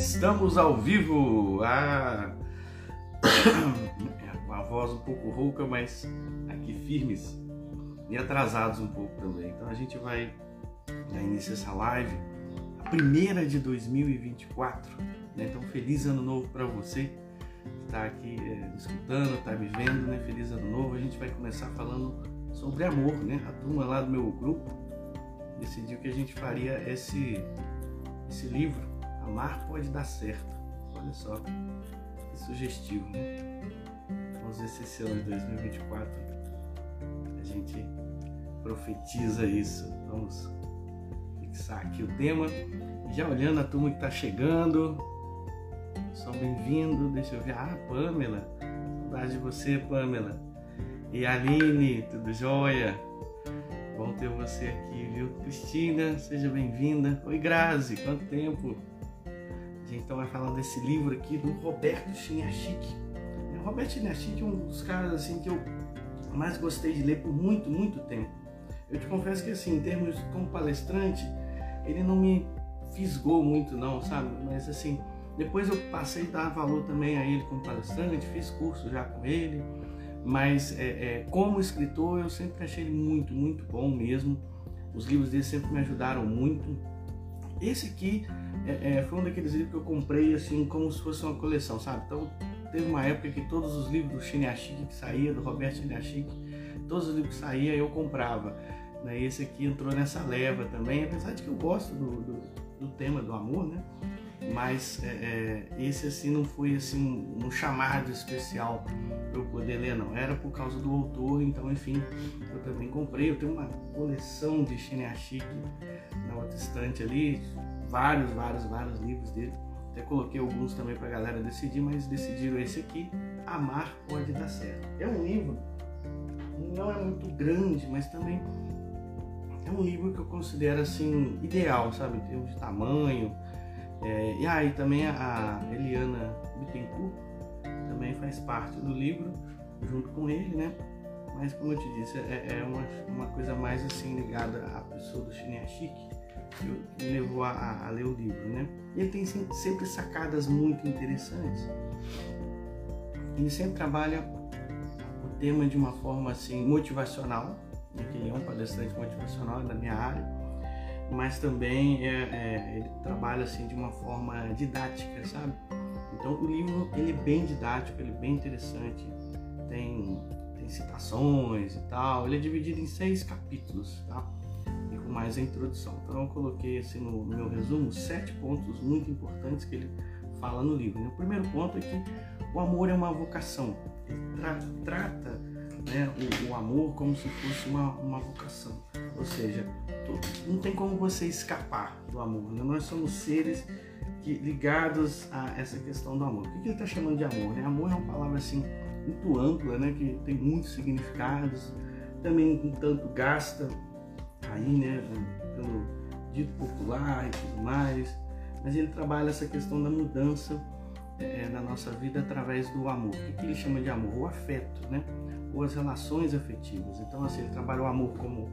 Estamos ao vivo! Ah, a voz um pouco rouca, mas aqui firmes e atrasados um pouco também. Então a gente vai a essa live, a primeira de 2024. Né? Então, feliz ano novo para você que está aqui é, escutando, está me vendo, né? Feliz ano novo. A gente vai começar falando sobre amor, né? A turma lá do meu grupo decidiu que a gente faria esse, esse livro Amar pode dar certo. Olha só, que sugestivo, né? Vamos ver se esse ano de 2024 a gente profetiza isso. Vamos fixar aqui o tema. Já olhando a turma que está chegando. São bem-vindo. Deixa eu ver. Ah, Pamela. Saudade de você, Pamela. E Aline, tudo jóia? Bom ter você aqui, viu? Cristina, seja bem-vinda. Oi, Grazi, quanto tempo? Gente então vai falar desse livro aqui do Roberto Chiniachik. O Roberto Chiniachik é um dos caras assim que eu mais gostei de ler por muito, muito tempo. Eu te confesso que assim, em termos como palestrante, ele não me fisgou muito não, sabe? Mas assim, depois eu passei a dar valor também a ele como palestrante, fiz curso já com ele, mas é, é, como escritor eu sempre achei ele muito, muito bom mesmo. Os livros dele sempre me ajudaram muito. Esse aqui é, é, foi um daqueles livros que eu comprei assim como se fosse uma coleção, sabe? Então teve uma época que todos os livros do Chiniachik que saía, do Roberto Chiniachik, todos os livros que saía eu comprava. Né? Esse aqui entrou nessa leva também, apesar de que eu gosto do, do, do tema do amor, né? Mas é, é, esse assim não foi assim um chamado especial para eu poder ler, não. Era por causa do autor, então enfim, eu também comprei. Eu tenho uma coleção de Chiniachik na outra estante ali, vários, vários, vários livros dele. Até coloquei alguns também para a galera decidir, mas decidiram esse aqui, Amar Pode Dar Certo. É um livro, não é muito grande, mas também é um livro que eu considero assim, ideal, sabe, em termos de tamanho. É, e aí também a Eliana Bittencourt também faz parte do livro, junto com ele, né? Mas como eu te disse, é, é uma, uma coisa mais assim ligada à pessoa do Chique que me levou a, a, ler o livro, né? Ele tem sempre sacadas muito interessantes. Ele sempre trabalha o tema de uma forma assim motivacional, né? que ele é um palestrante motivacional da minha área, mas também é, é, ele trabalha assim de uma forma didática, sabe? Então o livro ele é bem didático, ele é bem interessante, tem, tem citações e tal. Ele é dividido em seis capítulos, tá? Mais a introdução. Então eu coloquei assim no, meu resumo sete pontos muito importantes que ele fala no livro. Né? O primeiro ponto é que o amor é uma vocação. Ele tra trata né, o, o, amor como se fosse uma, uma vocação. Ou seja, não tem como você escapar do amor. Né? Nós somos seres que, ligados a essa questão do amor. O que ele está chamando de amor? Né? Amor é uma palavra assim muito ampla, né? que tem muitos significados, também um tanto gasta aí, né, pelo dito popular e tudo mais, mas ele trabalha essa questão da mudança é, na nossa vida através do amor. O que ele chama de amor? O afeto, né? Ou as relações afetivas. Então, assim, ele trabalha o amor como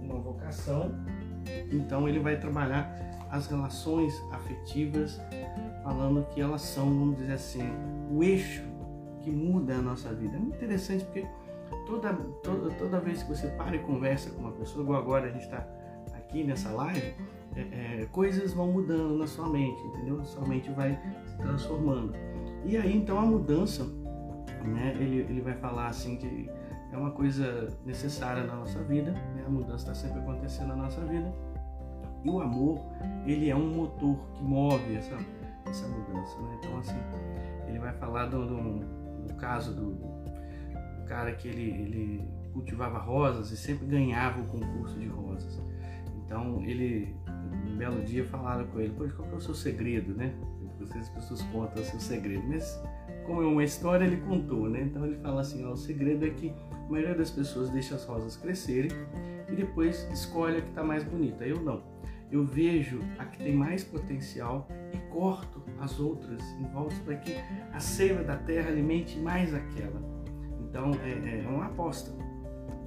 uma vocação, então ele vai trabalhar as relações afetivas, falando que elas são, vamos dizer assim, o eixo que muda a nossa vida. É muito interessante porque toda, toda, toda vez que você para e conversa com uma pessoa, igual agora a gente está aqui nessa live, é, é, coisas vão mudando na sua mente, entendeu? Sua mente vai se transformando. E aí então a mudança, né, ele, ele vai falar assim que é uma coisa necessária na nossa vida, né? a mudança está sempre acontecendo na nossa vida. E o amor, ele é um motor que move essa, essa mudança. Né? Então, assim, ele vai falar do, do, do caso do, cara que ele, ele cultivava rosas e sempre ganhava o concurso de rosas. Então ele, um belo dia, falaram com ele: Pois, qual é o seu segredo, né? As pessoas contam o seu segredo, mas como é uma história, ele contou, né? Então ele fala assim: ó, o segredo é que a maioria das pessoas deixa as rosas crescerem e depois escolhe a que está mais bonita. Eu não. Eu vejo a que tem mais potencial e corto as outras em volta para que a seiva da terra alimente mais aquela. Então é, é uma aposta,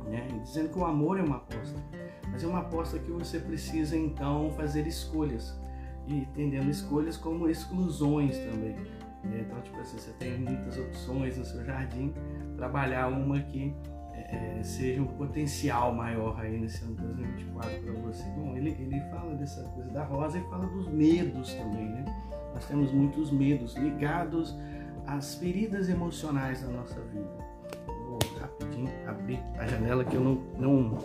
né? dizendo que o amor é uma aposta, mas é uma aposta que você precisa então fazer escolhas. e entendendo escolhas como exclusões também. Né? Então, tipo assim, você tem muitas opções no seu jardim, trabalhar uma que é, é seja um potencial maior aí nesse ano 2024 para você. Bom, ele, ele fala dessa coisa da rosa e fala dos medos também, né? Nós temos muitos medos ligados às feridas emocionais da nossa vida. Vou rapidinho abrir a janela que eu não, não,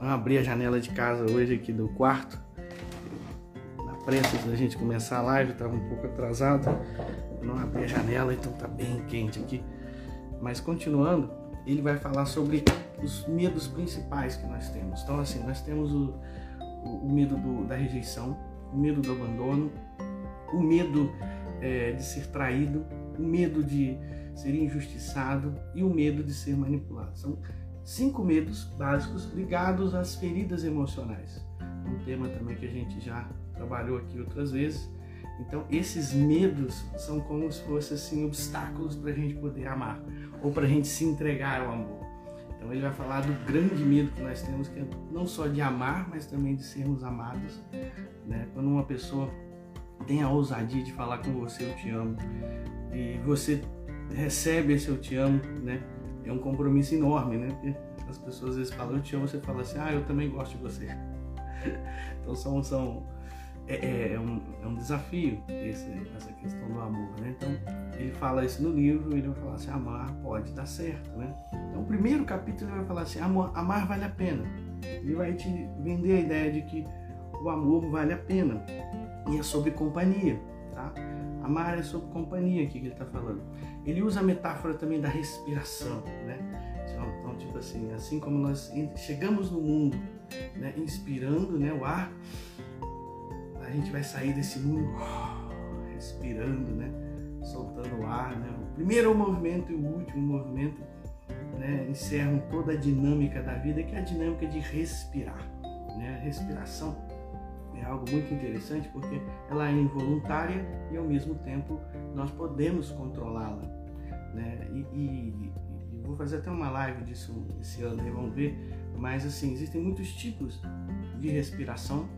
não abri a janela de casa hoje aqui do quarto. Na pressa da gente começar a live, estava um pouco atrasado. Não abri a janela, então tá bem quente aqui. Mas continuando, ele vai falar sobre os medos principais que nós temos. Então, assim, nós temos o, o, o medo do, da rejeição, o medo do abandono, o medo é, de ser traído, o medo de ser injustiçado e o medo de ser manipulado. São cinco medos básicos ligados às feridas emocionais. Um tema também que a gente já trabalhou aqui outras vezes. Então, esses medos são como se fossem assim, obstáculos para a gente poder amar ou para a gente se entregar ao amor. Então, ele vai falar do grande medo que nós temos, que é não só de amar, mas também de sermos amados. Né? Quando uma pessoa tem a ousadia de falar com você, eu te amo, e você recebe esse eu te amo, né? É um compromisso enorme, né? Porque as pessoas às vezes falam eu te amo, você fala assim, ah, eu também gosto de você. então são, são é, é, é, um, é um desafio esse, essa questão do amor, né? Então ele fala isso no livro, ele vai falar assim, amar pode dar certo, né? Então o primeiro capítulo ele vai falar assim, amor, amar vale a pena. Ele vai te vender a ideia de que o amor vale a pena e é sobre companhia, tá? Amar é sobre companhia aqui que ele está falando. Ele usa a metáfora também da respiração, né? Então, então, tipo assim, assim como nós chegamos no mundo, né, inspirando, né, o ar, a gente vai sair desse mundo respirando, né, soltando o ar, né? O primeiro movimento e o último movimento, né, encerram toda a dinâmica da vida, que é a dinâmica de respirar, né? A respiração é algo muito interessante porque ela é involuntária e ao mesmo tempo nós podemos controlá-la. Né? E, e, e, vou fazer até uma live disso esse ano, vamos ver. Mas assim, existem muitos tipos de respiração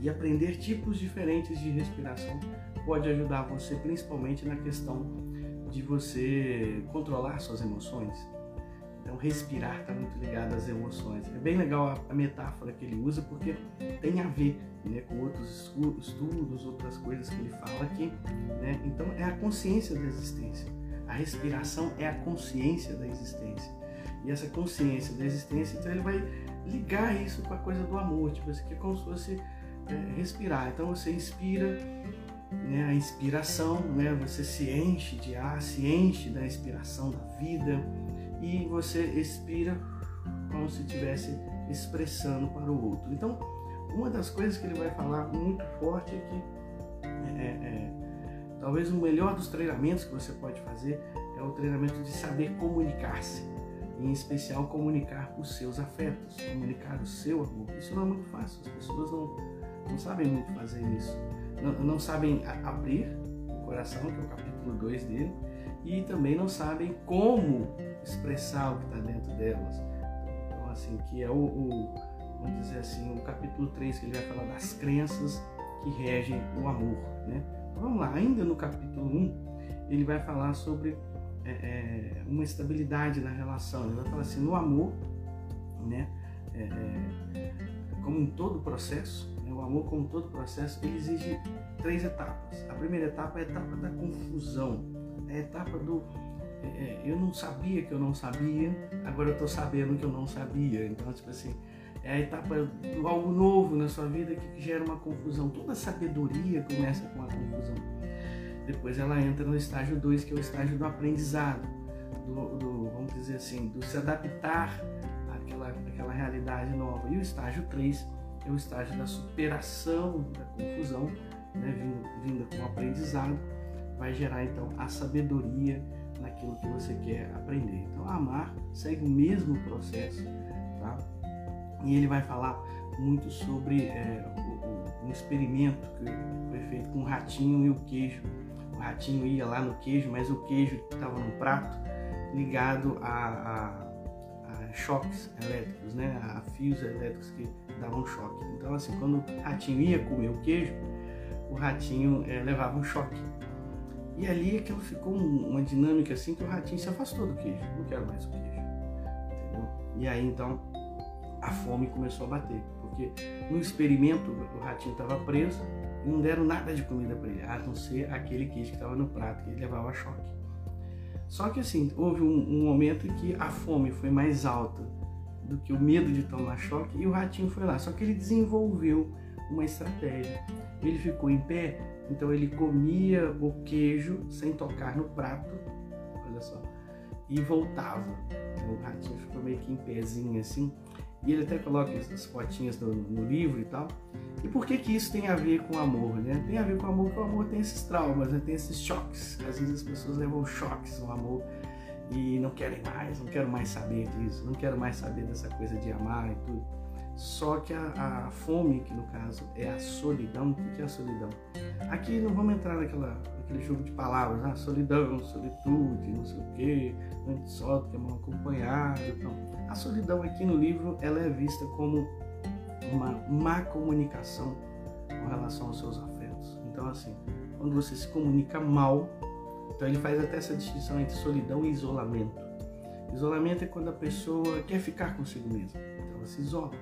e aprender tipos diferentes de respiração pode ajudar você principalmente na questão de você controlar suas emoções. Então, respirar está muito ligado às emoções. É bem legal a, metáfora que ele usa porque tem a ver né, com outros estudos, outras coisas que ele fala aqui. Né? Então, é a consciência da existência. A respiração é a consciência da existência. E essa consciência da existência, então, ele vai ligar isso com a coisa do amor. Tipo assim, que é como se fosse é, respirar. Então, você inspira. Né, a inspiração, né, você se enche de ar, se enche da inspiração da vida, e você expira como se estivesse expressando para o outro. Então, uma das coisas que ele vai falar muito forte é que é, é, é, talvez o melhor dos treinamentos que você pode fazer é o treinamento de saber comunicar-se, em especial comunicar os seus afetos, comunicar o seu amor. Isso não é muito fácil, as pessoas não, não sabem muito fazer isso, não, não sabem abrir o coração, que é o capítulo 2 dele, e também não sabem como expressar o que está dentro delas. Então, assim, que é o, o, vamos dizer assim, o capítulo 3 que ele vai falar das crenças que regem o amor, né? Então, vamos lá, ainda no capítulo 1, ele vai falar sobre é, é, uma estabilidade na relação. Ele vai falar assim, no amor, né? É, é como em todo processo, né? o amor como todo processo, ele exige três etapas. A primeira etapa é a etapa da confusão, é a etapa do é, é, eu não sabia que eu não sabia, agora eu estou sabendo que eu não sabia. Então, tipo assim, é a etapa do algo novo na sua vida que gera uma confusão. Toda sabedoria começa com a confusão. Depois ela entra no estágio 2, que é o estágio do aprendizado, do, do, vamos dizer assim, do se adaptar àquela, àquela realidade nova. E o estágio 3 é o estágio da superação da confusão, né, vinda, vinda com o aprendizado, vai gerar então a sabedoria naquilo que você quer aprender. Então, amar segue o mesmo processo, tá? E ele vai falar muito sobre é, um experimento que foi feito com o ratinho e o queijo. O ratinho ia lá no queijo, mas o queijo estava no prato ligado a, a, a, choques elétricos, né? A fios elétricos que davam choque. Então, assim, quando o ratinho ia comer o queijo, o ratinho é, levava um choque. E ali aquilo ficou uma dinâmica assim que o ratinho se afastou do queijo. Não quero mais o queijo. Entendeu? E aí então a fome começou a bater. Porque no experimento o ratinho estava preso e não deram nada de comida para ele, a não ser aquele queijo que estava no prato, que ele levava choque. Só que assim, houve um, um momento em que a fome foi mais alta do que o medo de tomar choque e o ratinho foi lá. Só que ele desenvolveu uma estratégia. Ele ficou em pé, então ele comia o queijo sem tocar no prato, olha só, e voltava. Então, o ratinho ficou meio que em pezinho assim. E ele até coloca essas fotinhas no, no, livro e tal. E por que que isso tem a ver com amor, né? Tem a ver com amor, porque o amor tem esses traumas, né? tem esses choques. Às vezes as pessoas levam choques no amor e não querem mais, não quero mais saber disso, não quero mais saber dessa coisa de amar e tudo. Só que a, a fome, que no caso é a solidão, o que é a solidão? Aqui não vamos entrar naquela, naquele jogo de palavras, ah, solidão, solitude, não sei o quê, antes só do que é mal acompanhado. Então, a solidão aqui no livro ela é vista como uma má comunicação com relação aos seus afetos. Então, assim, quando você se comunica mal, então ele faz até essa distinção entre solidão e isolamento. Isolamento é quando a pessoa quer ficar consigo mesma, então ela se isola.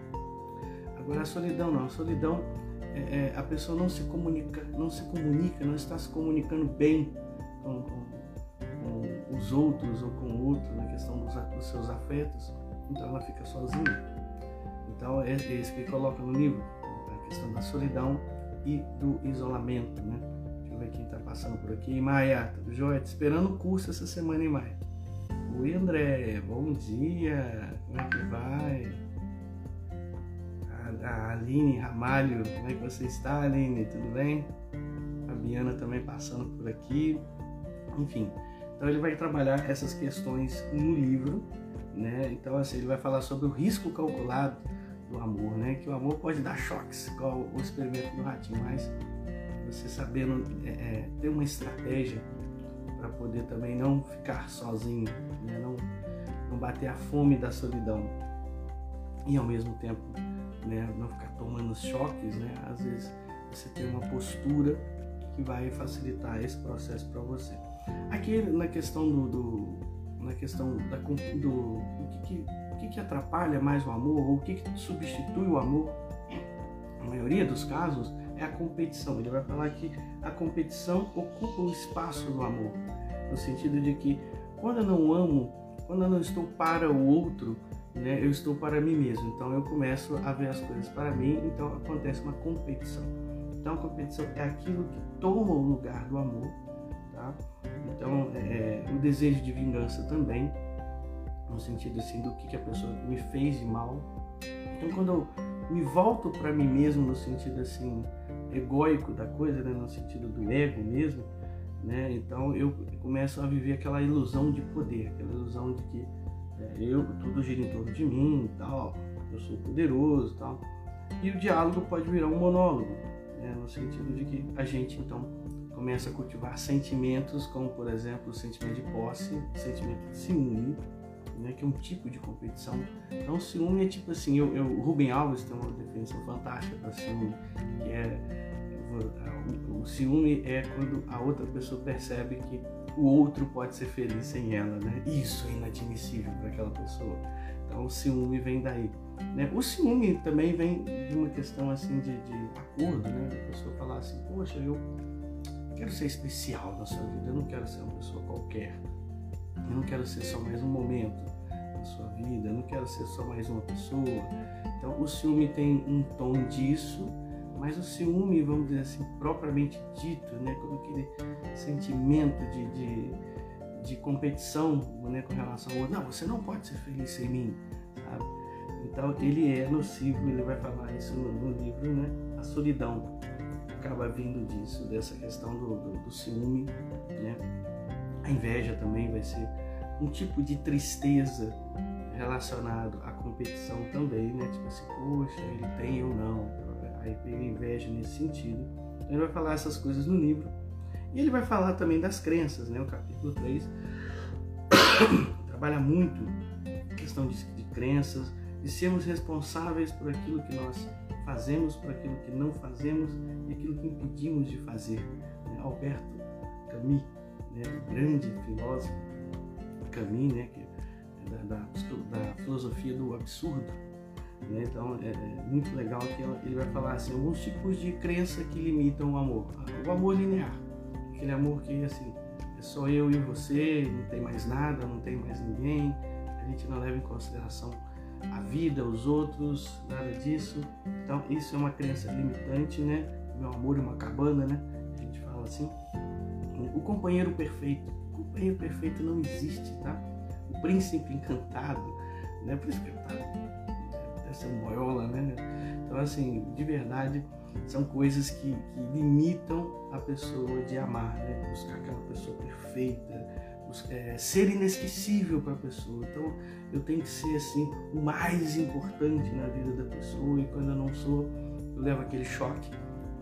Agora a solidão não, a solidão é, é, a pessoa não se comunica, não se comunica, não está se comunicando bem com, com, com os outros ou com o outro na questão dos, dos, seus afetos, então ela fica sozinha. Então é, é isso que ele coloca no livro, a questão da solidão e do isolamento, né? Deixa eu ver quem está passando por aqui. Maia, tudo jóia? Esperando o curso essa semana, hein, Maia? Oi, André, bom dia, como é que vai? A Aline Ramalho. Como é que você está, Aline? Tudo bem? A Biana também passando por aqui. Enfim, então ele vai trabalhar essas questões no livro, né? Então assim, ele vai falar sobre o risco calculado do amor, né? Que o amor pode dar choques, igual o experimento do ratinho, mas você sabendo é, é, ter uma estratégia para poder também não ficar sozinho, né? não, não bater a fome da solidão e ao mesmo tempo né? não ficar tomando choques, né? às vezes você tem uma postura que vai facilitar esse processo para você. Aqui na questão do, do na questão da, do, do que, que, que, atrapalha mais o amor ou o que, que substitui o amor, na maioria dos casos é a competição. Ele vai falar que a competição ocupa o espaço do amor, no sentido de que quando eu não amo, quando eu não estou para o outro, né, eu estou para mim mesmo. Então eu começo a ver as coisas para mim, então acontece uma competição. Então a competição é aquilo que toma o lugar do amor, tá? Então é, é, o desejo de vingança também, no sentido assim do que, que a pessoa me fez de mal. Então quando eu me volto para mim mesmo no sentido assim egóico da coisa, né, no sentido do ego mesmo, né? Então eu começo a viver aquela ilusão de poder, aquela ilusão de que eu, tudo gira em torno de mim e tal, eu sou poderoso e tal. E o diálogo pode virar um monólogo, né, no sentido de que a gente então começa a cultivar sentimentos como, por exemplo, o sentimento de posse, o sentimento de ciúme, né, que é um tipo de competição. Então, ciúme é tipo assim, eu, eu, Rubem Alves tem uma definição fantástica para ciúme, que é o, o ciúme é quando a outra pessoa percebe que o outro pode ser feliz sem ela, né? Isso é inadmissível para aquela pessoa. Então o ciúme vem daí. Né? O ciúme também vem de uma questão assim de, de acordo, né? A pessoa falar assim, poxa, eu quero ser especial na sua vida, eu não quero ser uma pessoa qualquer. Eu não quero ser só mais um momento na sua vida, eu não quero ser só mais uma pessoa. Então o ciúme tem um tom disso mas o ciúme, vamos dizer assim, propriamente dito, né, como aquele sentimento de, de, de competição né, com relação ao outro, não, você não pode ser feliz sem mim, sabe? Então ele é nocivo, ele vai falar isso no, no livro, né? A solidão acaba vindo disso, dessa questão do, do, do ciúme, né? A inveja também vai ser um tipo de tristeza relacionado à competição também, né? Tipo assim, poxa, ele tem eu não aí pega inveja nesse sentido. Então ele vai falar essas coisas no livro. E ele vai falar também das crenças, né? O capítulo 3 trabalha muito a questão de, de crenças, de sermos responsáveis por aquilo que nós fazemos por aquilo que não fazemos e aquilo que impedimos de fazer. Né? Alberto Camus, né? grande filósofo Camus, né? que é da, da, da filosofia do absurdo. Né? Então é, é, muito legal que ele vai falar assim, alguns tipos de crença que limitam o amor. O amor linear, aquele amor que assim, é só eu e você, não tem mais nada, não tem mais ninguém, a gente não leva em consideração a vida, os outros, nada disso. Então isso é uma crença limitante, né? Meu amor é uma cabana, né? A gente fala assim. O companheiro perfeito, o companheiro perfeito não existe, tá? O príncipe encantado, né? O príncipe encantado deve ser um boiola, né? Então assim, de verdade, são coisas que, que limitam a pessoa de amar, né? Buscar aquela pessoa perfeita, é, ser inesquecível para a pessoa. Então eu tenho que ser assim o mais importante na vida da pessoa e quando eu não sou, eu levo aquele choque.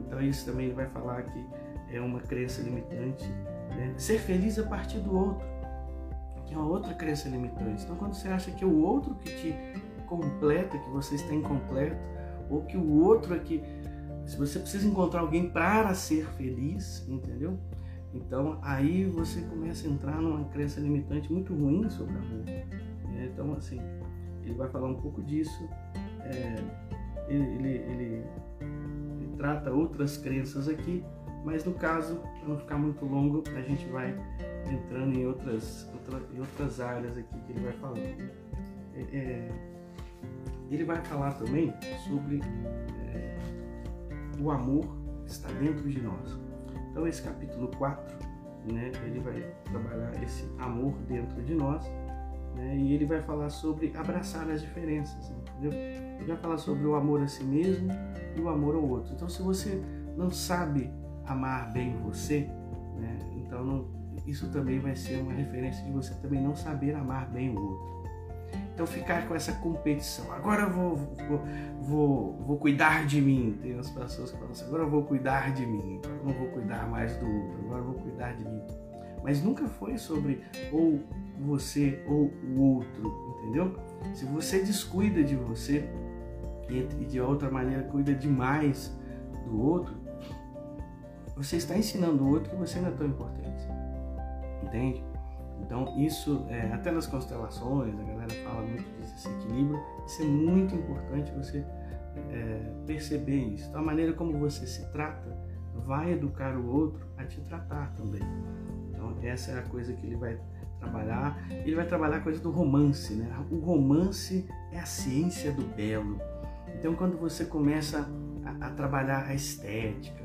Então isso também ele vai falar que é uma crença limitante. Né? Ser feliz a partir do outro, que é uma outra crença limitante. Então quando você acha que é o outro que te completa, que você está incompleto, ou que o outro é que se você precisa encontrar alguém para ser feliz, entendeu? Então aí você começa a entrar numa crença limitante muito ruim sobre amor. É, então assim, ele vai falar um pouco disso. É, ele, ele, ele, ele, trata outras crenças aqui, mas no caso, para não ficar muito longo, a gente vai entrando em outras, outra, em outras áreas aqui que ele vai falando. É, é ele vai falar também sobre é, o amor que está dentro de nós. Então esse capítulo 4, né, ele vai trabalhar esse amor dentro de nós, né, e ele vai falar sobre abraçar as diferenças, entendeu? Ele vai falar sobre o amor a si mesmo e o amor ao outro. Então se você não sabe amar bem você, né, então não, isso também vai ser uma referência de você também não saber amar bem o outro. Então ficar com essa competição. Agora eu vou, vou, vou, vou cuidar de mim. Tem as pessoas que falam assim, agora eu vou cuidar de mim, agora eu não vou cuidar mais do outro, agora eu vou cuidar de mim. Mas nunca foi sobre ou você ou o outro, entendeu? Se você descuida de você e de outra maneira cuida demais do outro, você está ensinando o outro que você não é tão importante. Entende? Então, isso, é, até nas constelações, a galera fala muito disso, esse equilíbrio. Isso é muito importante você é, perceber isso. Então, a maneira como você se trata vai educar o outro a te tratar também. Então, essa é a coisa que ele vai trabalhar. Ele vai trabalhar a coisa do romance, né? O romance é a ciência do belo. Então, quando você começa a, a trabalhar a estética,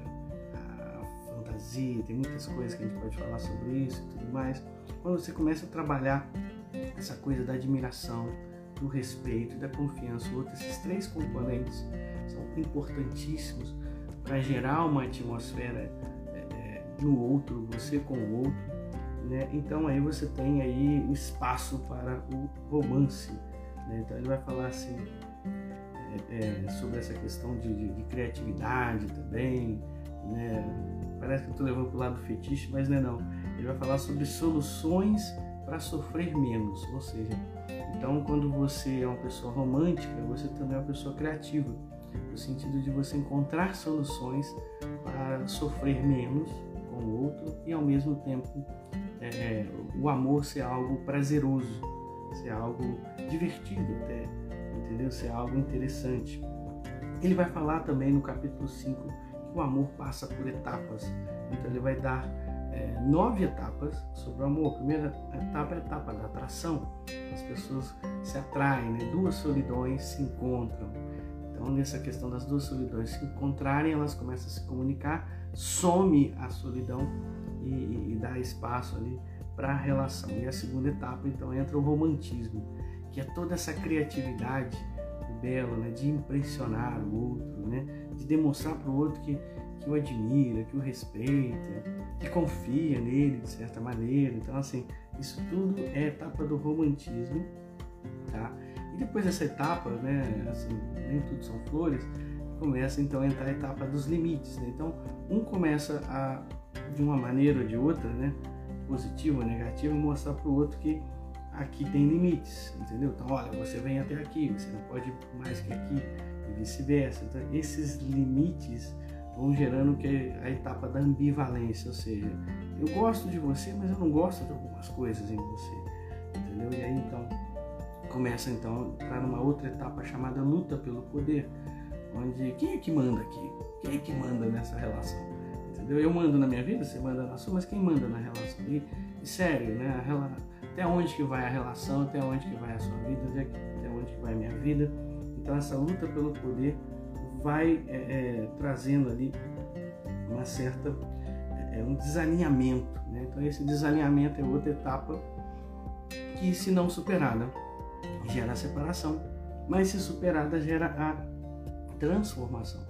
fantasia, tem muitas coisas que a gente pode falar sobre isso e tudo mais quando você começa a trabalhar essa coisa da admiração, do respeito e da confiança, outros, esses três componentes são importantíssimos para gerar uma atmosfera é, é, no outro, você com o outro, né? Então aí você tem aí o espaço para o romance, né? Então ele vai falar assim é, é, sobre essa questão de, de, de criatividade também, né? Parece que eu estou levando para o lado fetiche, mas não é não ele vai falar sobre soluções para sofrer menos, ou seja, então quando você é uma pessoa romântica, você também é uma pessoa criativa, no sentido de você encontrar soluções para sofrer menos com o outro e ao mesmo tempo é, o amor ser algo prazeroso, ser algo divertido até, entendeu? Ser algo interessante. Ele vai falar também no capítulo 5 que o amor passa por etapas, então ele vai dar é, nove etapas sobre o amor. A primeira etapa é a etapa da atração. As pessoas se atraem, né? duas solidões se encontram. Então, nessa questão das duas solidões se encontrarem, elas começam a se comunicar, some a solidão e, e, e dá espaço ali para a relação. E a segunda etapa, então, entra o romantismo, que é toda essa criatividade do belo, né? de impressionar o outro? De demonstrar para o outro que que o admira, que o respeita, que confia nele de certa maneira. Então, assim, isso tudo é etapa do romantismo, tá? E depois dessa etapa, né, assim, nem tudo são flores, começa então a entrar a etapa dos limites, né? Então, um começa a, de uma maneira ou de outra, né, positiva ou negativa, mostrar para o outro que aqui tem limites, entendeu? Então, olha, você vem até aqui, você não pode mais que aqui, vice-versa. Então, esses limites vão gerando que é a etapa da ambivalência, ou seja, eu gosto de você, mas eu não gosto de algumas coisas em você, entendeu? E aí então começa então a entrar numa outra etapa chamada luta pelo poder, onde quem é que manda aqui? Quem é que manda nessa relação? Entendeu? Eu mando na minha vida, você manda na sua, mas quem manda na relação? E, e sério, né? Até onde que vai a relação? Até onde que vai a sua vida? Até onde que vai a minha vida? Então essa luta pelo poder vai é, é, trazendo ali uma certa é, um desalinhamento. Né? Então esse desalinhamento é outra etapa que se não superada gera a separação, mas se superada gera a transformação.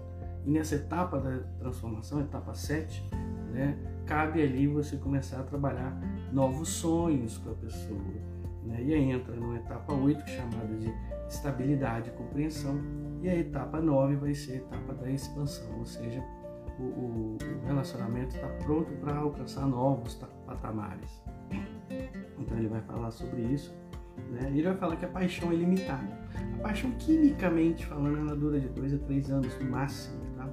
E nessa etapa da transformação, etapa 7, né, cabe ali você começar a trabalhar novos sonhos com a pessoa. Né? E aí entra numa etapa 8, chamada de estabilidade e compreensão, e a etapa 9 vai ser a etapa da expansão, ou seja, o, o, o relacionamento está pronto para alcançar novos patamares. Então ele vai falar sobre isso. Né? Ele vai falar que a paixão é limitada. A paixão, quimicamente falando, ela dura de 2 a 3 anos no máximo. Tá?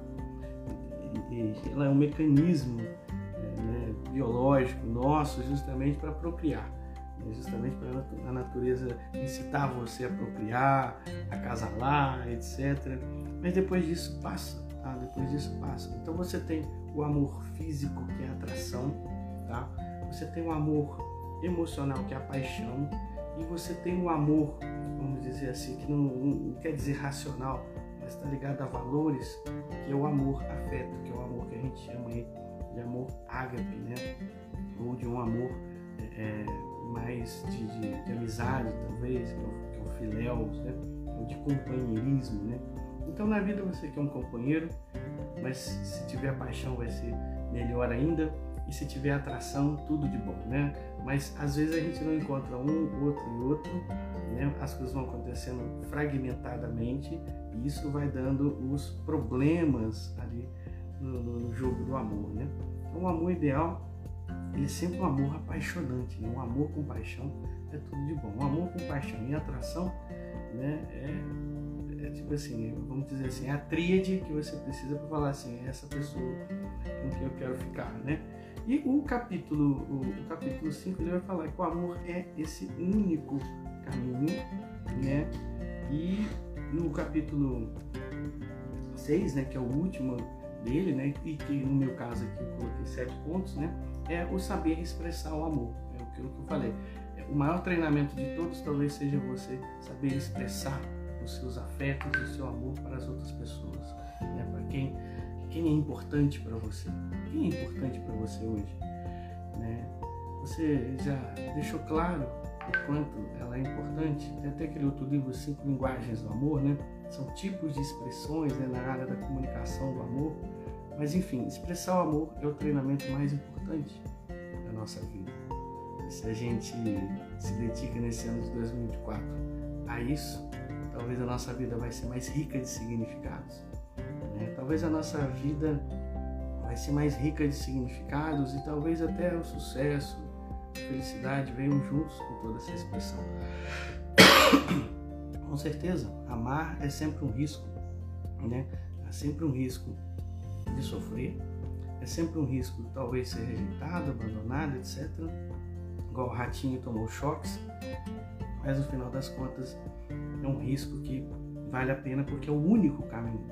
E, e ela é um mecanismo é, né, biológico nosso justamente para procriar né? justamente para a natureza incitar você a procriar, a casalar, etc. Mas depois disso passa, tá? Depois disso passa. Então você tem o amor físico, que é a atração, tá? Você tem o amor emocional, que é a paixão, e você tem o amor, vamos dizer assim, que não, não quer dizer racional, mas está ligado a valores, que é o amor afeto, que é o amor que a gente chama aí de amor ágape, né? Ou de um amor é, mais de, de, de, amizade, talvez, que é o, que é o né? ou de companheirismo, né? Então na vida você quer um companheiro, mas se tiver paixão vai ser melhor ainda, e se tiver atração, tudo de bom, né? Mas às vezes a gente não encontra um, outro e outro, né? As coisas vão acontecendo fragmentadamente e isso vai dando os problemas ali no, no jogo do amor, né? Então, o amor ideal ele é sempre um amor apaixonante, né? um amor com paixão é tudo de bom. Um amor com paixão e atração né, é, é tipo assim, vamos dizer assim, é a tríade que você precisa para falar assim, é essa pessoa com quem eu quero ficar, né? E o capítulo, o, o capítulo 5 ele vai falar que o amor é esse único caminho, né? E no capítulo 6, né, que é o último dele, né, e que no meu caso aqui eu coloquei sete pontos, né, é o saber expressar o amor. É o que eu falei. É, o maior treinamento de todos talvez seja você saber expressar os seus afetos, o seu amor para as outras pessoas, né, para quem quem é importante para você, quem é importante para você hoje, né? Você já deixou claro o quanto ela é importante? Tem até aquele outro livro, Cinco Linguagens do Amor, né? São tipos de expressões né, na área da comunicação do amor. Mas enfim, expressar o amor é o treinamento mais importante da nossa vida. E se a gente se dedica nesse ano de 2024 a isso, talvez a nossa vida vai ser mais rica de significados. Né? Talvez a nossa vida vai ser mais rica de significados e talvez até o sucesso, a felicidade venham juntos com toda essa expressão. com certeza, amar é sempre um risco, né? É sempre um risco de sofrer, é sempre um risco de talvez ser rejeitado, abandonado, etc. Igual o ratinho tomou choques, mas no final das contas é um risco que vale a pena porque é o único caminho.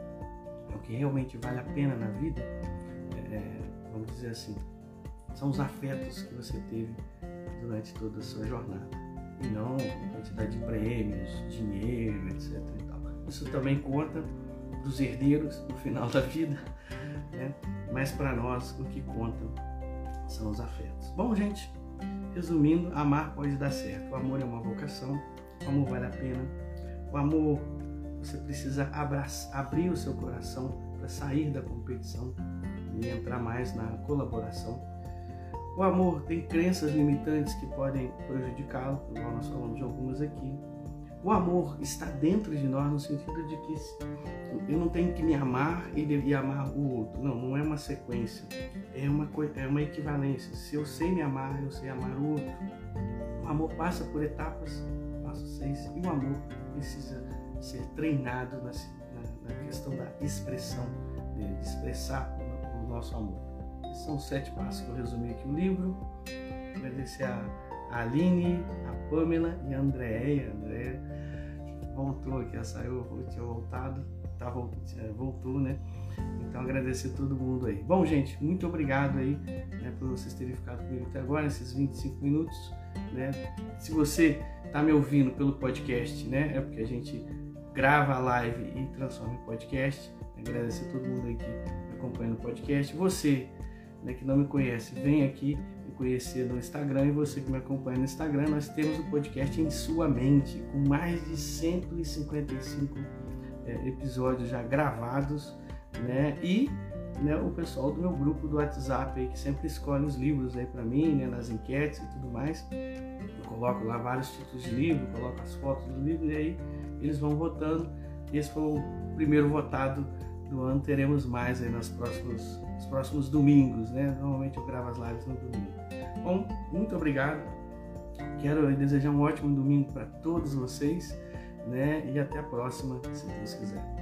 É o que realmente vale a pena na vida, é, vamos dizer assim, são os afetos que você teve durante toda a sua jornada e não a quantidade de prêmios, dinheiro, etc. Isso também conta para os herdeiros no final da vida, né? mas para nós o que conta são os afetos. Bom, gente, resumindo, amar pode dar certo. O amor é uma vocação, o amor vale a pena. O amor, você precisa abraçar, abrir o seu coração para sair da competição e entrar mais na colaboração. O amor tem crenças limitantes que podem prejudicá-lo, igual nós falamos de algumas aqui. O amor está dentro de nós no sentido de que eu não tenho que me amar e amar o outro. Não, não é uma sequência. É uma, é uma equivalência. Se eu sei me amar, eu sei amar o outro. O amor passa por etapas, passo seis, e o amor precisa ser treinado na, na, na questão da expressão dele, de expressar o, o nosso amor. São os sete passos que eu resumi aqui no livro. Agradecer a, a Aline, a Pamela e a Andréia. Andréia voltou aqui, ela saiu, tinha voltado, tá, voltou, né? Então agradecer a todo mundo aí. Bom, gente, muito obrigado aí né, por vocês terem ficado comigo até agora, esses 25 minutos. Né? Se você está me ouvindo pelo podcast, né? É porque a gente grava a live e transforma em podcast. Agradecer a todo mundo aí que acompanha no podcast. Você né, que não me conhece, vem aqui conhecer no Instagram e você que me acompanha no Instagram, nós temos o podcast em sua mente, com mais de 155 é, episódios já gravados, né? E né, o pessoal do meu grupo do WhatsApp aí, que sempre escolhe os livros aí para mim, né, nas enquetes e tudo mais. Eu coloco lá vários títulos de livro, coloco as fotos do livro e aí eles vão votando. Esse foi o primeiro votado do ano. Teremos mais aí nos próximos, nos próximos domingos, né? Normalmente eu gravo as lives no domingo. Bom, muito obrigado. Quero desejar um ótimo domingo para todos vocês, né? E até a próxima, se Deus quiser.